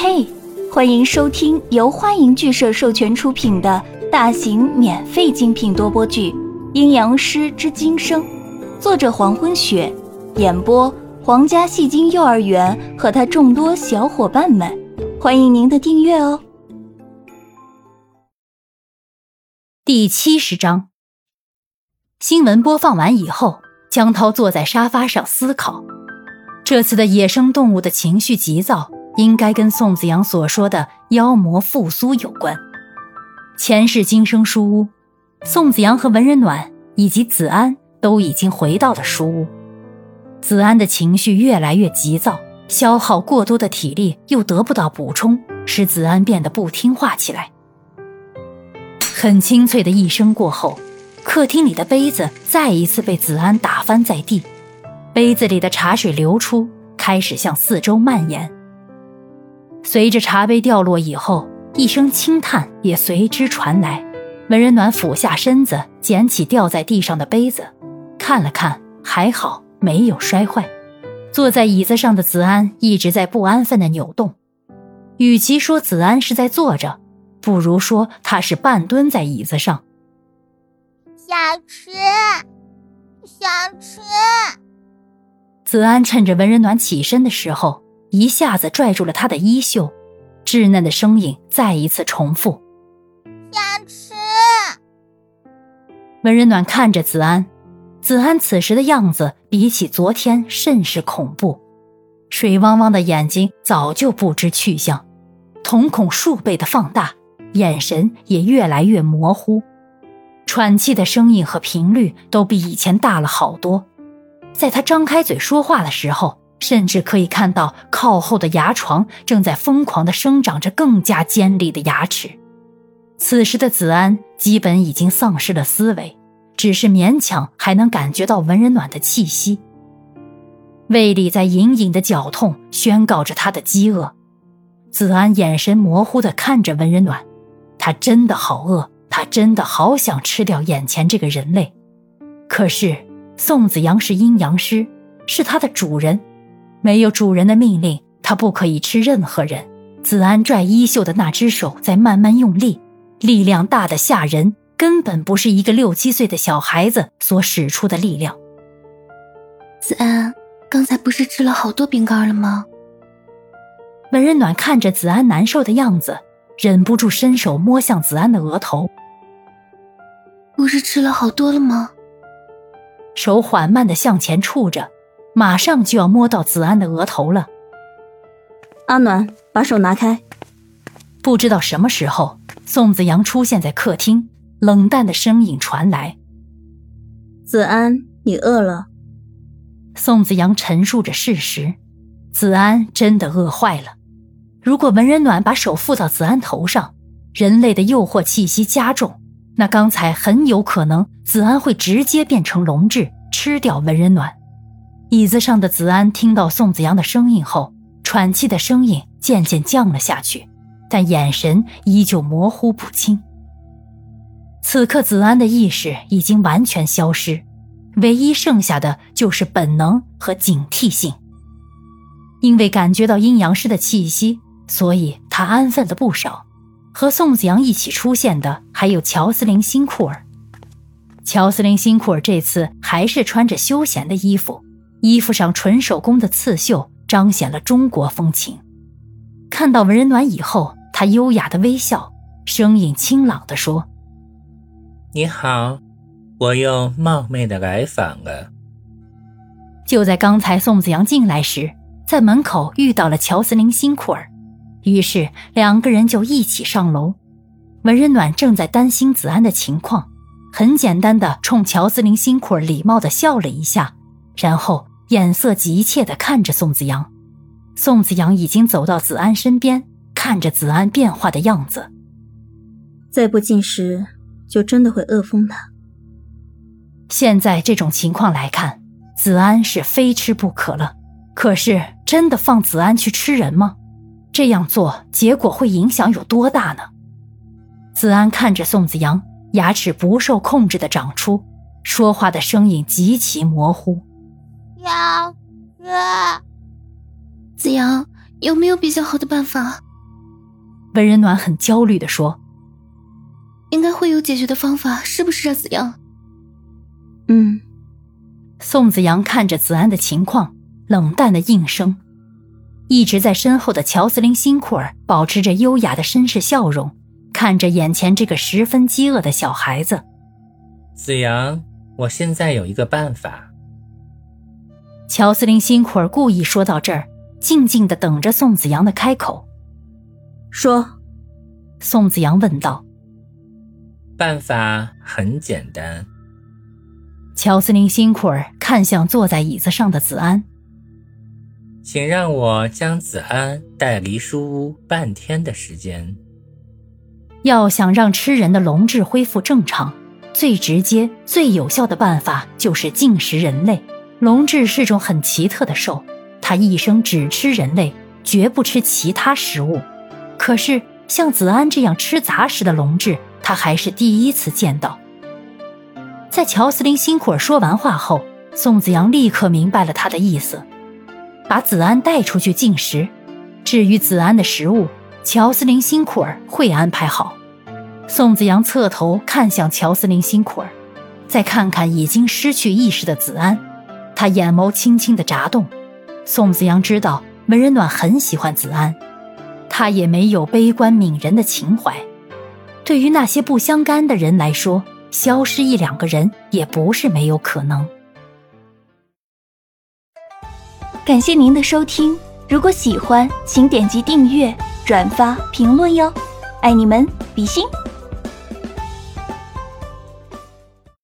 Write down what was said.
嘿，欢迎收听由欢迎剧社授权出品的大型免费精品多播剧《阴阳师之今生》，作者黄昏雪，演播皇家戏精幼儿园和他众多小伙伴们，欢迎您的订阅哦。第七十章，新闻播放完以后，江涛坐在沙发上思考，这次的野生动物的情绪急躁。应该跟宋子阳所说的妖魔复苏有关。前世今生书屋，宋子阳和文人暖以及子安都已经回到了书屋。子安的情绪越来越急躁，消耗过多的体力又得不到补充，使子安变得不听话起来。很清脆的一声过后，客厅里的杯子再一次被子安打翻在地，杯子里的茶水流出，开始向四周蔓延。随着茶杯掉落以后，一声轻叹也随之传来。文人暖俯下身子，捡起掉在地上的杯子，看了看，还好没有摔坏。坐在椅子上的子安一直在不安分的扭动。与其说子安是在坐着，不如说他是半蹲在椅子上。想吃，想吃。子安趁着文人暖起身的时候。一下子拽住了他的衣袖，稚嫩的声音再一次重复：“想吃。”文人暖看着子安，子安此时的样子比起昨天甚是恐怖，水汪汪的眼睛早就不知去向，瞳孔数倍的放大，眼神也越来越模糊，喘气的声音和频率都比以前大了好多，在他张开嘴说话的时候。甚至可以看到靠后的牙床正在疯狂地生长着更加尖利的牙齿。此时的子安基本已经丧失了思维，只是勉强还能感觉到文人暖的气息。胃里在隐隐的绞痛，宣告着他的饥饿。子安眼神模糊地看着文人暖，他真的好饿，他真的好想吃掉眼前这个人类。可是宋子阳是阴阳师，是他的主人。没有主人的命令，他不可以吃任何人。子安拽衣袖的那只手在慢慢用力，力量大的吓人，根本不是一个六七岁的小孩子所使出的力量。子安，刚才不是吃了好多饼干了吗？文人暖看着子安难受的样子，忍不住伸手摸向子安的额头。不是吃了好多了吗？手缓慢的向前触着。马上就要摸到子安的额头了。阿暖，把手拿开。不知道什么时候，宋子阳出现在客厅，冷淡的声音传来：“子安，你饿了。”宋子阳陈述着事实。子安真的饿坏了。如果文人暖把手附到子安头上，人类的诱惑气息加重，那刚才很有可能子安会直接变成龙质，吃掉文人暖。椅子上的子安听到宋子阳的声音后，喘气的声音渐渐降了下去，但眼神依旧模糊不清。此刻，子安的意识已经完全消失，唯一剩下的就是本能和警惕性。因为感觉到阴阳师的气息，所以他安分了不少。和宋子阳一起出现的还有乔斯林·辛库尔。乔斯林·辛库尔这次还是穿着休闲的衣服。衣服上纯手工的刺绣彰显了中国风情。看到文人暖以后，他优雅的微笑，声音清朗的说：“你好，我又冒昧的来访了。”就在刚才，宋子阳进来时，在门口遇到了乔斯林·辛库尔，于是两个人就一起上楼。文人暖正在担心子安的情况，很简单的冲乔斯林·辛库尔礼貌的笑了一下，然后。眼色急切地看着宋子阳，宋子阳已经走到子安身边，看着子安变化的样子。再不进食，就真的会饿疯的。现在这种情况来看，子安是非吃不可了。可是，真的放子安去吃人吗？这样做结果会影响有多大呢？子安看着宋子阳，牙齿不受控制的长出，说话的声音极其模糊。要哥，子阳有没有比较好的办法？温仁暖很焦虑地说：“应该会有解决的方法，是不是啊，子阳？”嗯。宋子阳看着子安的情况，冷淡的应声。一直在身后的乔斯林辛库尔保持着优雅的绅士笑容，看着眼前这个十分饥饿的小孩子。子阳，我现在有一个办法。乔斯林辛苦儿故意说到这儿，静静的等着宋子阳的开口。说，宋子阳问道。办法很简单。乔斯林辛苦儿看向坐在椅子上的子安。请让我将子安带离书屋半天的时间。要想让吃人的龙质恢复正常，最直接、最有效的办法就是进食人类。龙质是种很奇特的兽，它一生只吃人类，绝不吃其他食物。可是像子安这样吃杂食的龙质，他还是第一次见到。在乔斯林辛苦尔说完话后，宋子阳立刻明白了他的意思。把子安带出去进食，至于子安的食物，乔斯林辛库尔会安排好。宋子阳侧头看向乔斯林辛库尔，再看看已经失去意识的子安，他眼眸轻轻的眨动。宋子阳知道文人暖很喜欢子安，他也没有悲观悯人的情怀。对于那些不相干的人来说，消失一两个人也不是没有可能。感谢您的收听，如果喜欢，请点击订阅、转发、评论哟，爱你们，比心。